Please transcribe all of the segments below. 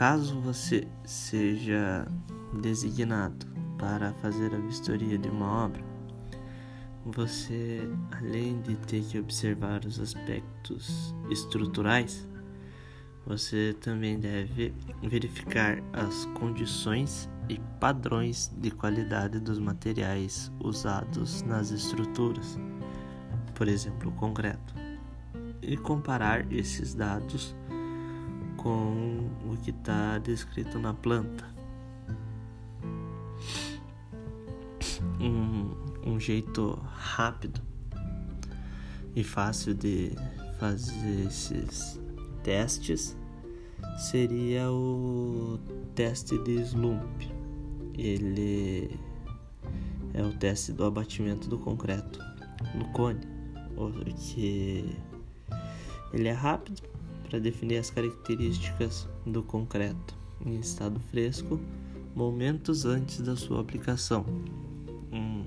caso você seja designado para fazer a vistoria de uma obra, você, além de ter que observar os aspectos estruturais, você também deve verificar as condições e padrões de qualidade dos materiais usados nas estruturas, por exemplo, o concreto, e comparar esses dados com o que está descrito na planta. Um, um jeito rápido e fácil de fazer esses testes seria o teste de Slump. Ele é o teste do abatimento do concreto no cone, que ele é rápido para definir as características do concreto em estado fresco momentos antes da sua aplicação. Um,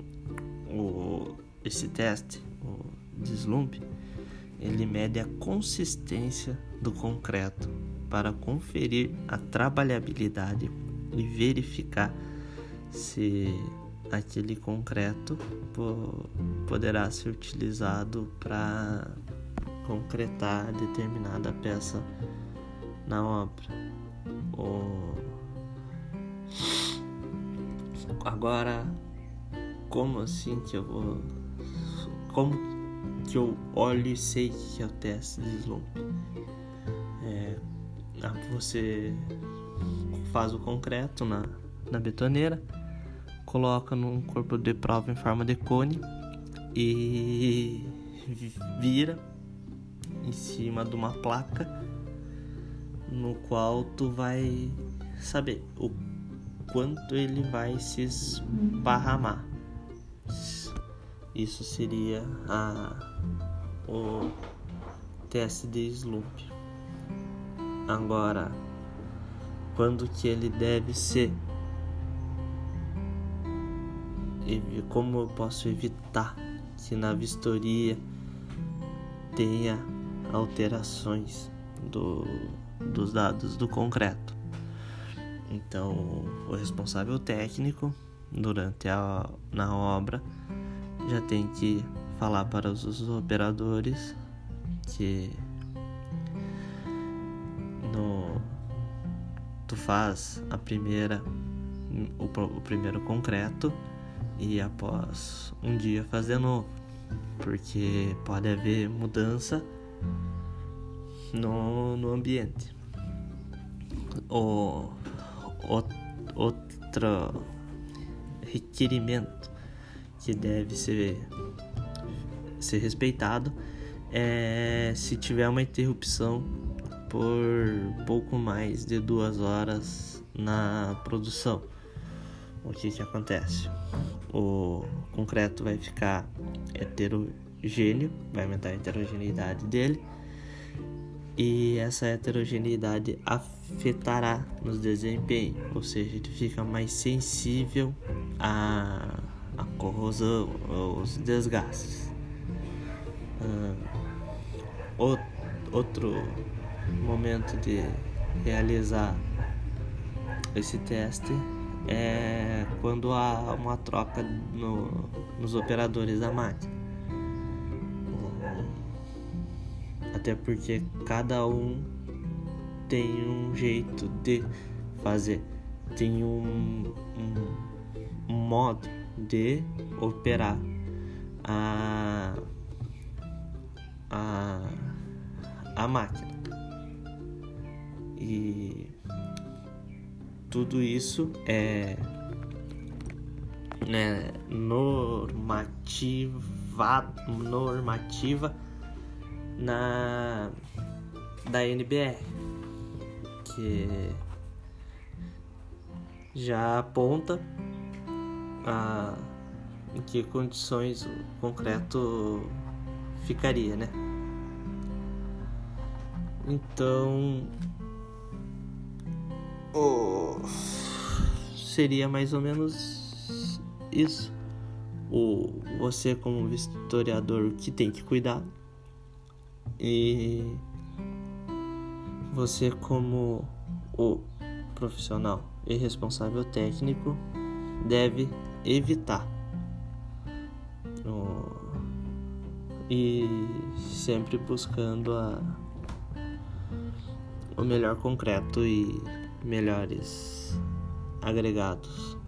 o, esse teste, o Slump, ele mede a consistência do concreto para conferir a trabalhabilidade e verificar se aquele concreto poderá ser utilizado para concretar determinada peça na obra. Agora, como assim que eu vou. Como que eu olho e sei que é o teste de slump? É, você faz o concreto na, na betoneira, coloca num corpo de prova em forma de cone e vira cima de uma placa no qual tu vai saber o quanto ele vai se esparramar. Isso seria a, o teste de slope. Agora, quando que ele deve ser? E como eu posso evitar que na vistoria tenha alterações do, dos dados do concreto? Então, o responsável técnico durante a na obra já tem que falar para os operadores que no tu faz a primeira o, o primeiro concreto e após um dia fazer novo porque pode haver mudança no, no ambiente o outro requerimento que deve ser, ser respeitado é se tiver uma interrupção por pouco mais de duas horas na produção. O que, que acontece? O concreto vai ficar heterogêneo, vai aumentar a heterogeneidade dele e essa heterogeneidade afetará nos desempenho, ou seja, ele fica mais sensível à, à corrosão, aos desgastes. Uh, outro momento de realizar esse teste é quando há uma troca no, nos operadores da máquina. Até porque cada um tem um jeito de fazer, tem um, um, um modo de operar a, a, a máquina. E tudo isso é né, normativa, normativa na da NBR, que já aponta a, em que condições o concreto ficaria, né? Então, oh, seria mais ou menos isso. O, você como historiador que tem que cuidar e você como o profissional e responsável técnico deve evitar. E sempre buscando a, o melhor concreto e melhores agregados.